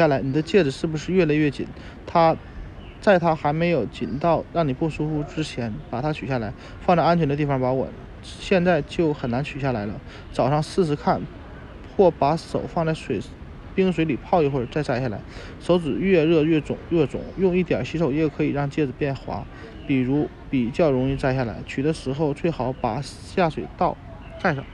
下来，你的戒指是不是越来越紧？它在它还没有紧到让你不舒服之前，把它取下来，放在安全的地方保管。现在就很难取下来了。早上试试看，或把手放在水冰水里泡一会儿再摘下来。手指越热越肿越肿，用一点洗手液可以让戒指变滑，比如比较容易摘下来。取的时候最好把下水道盖上。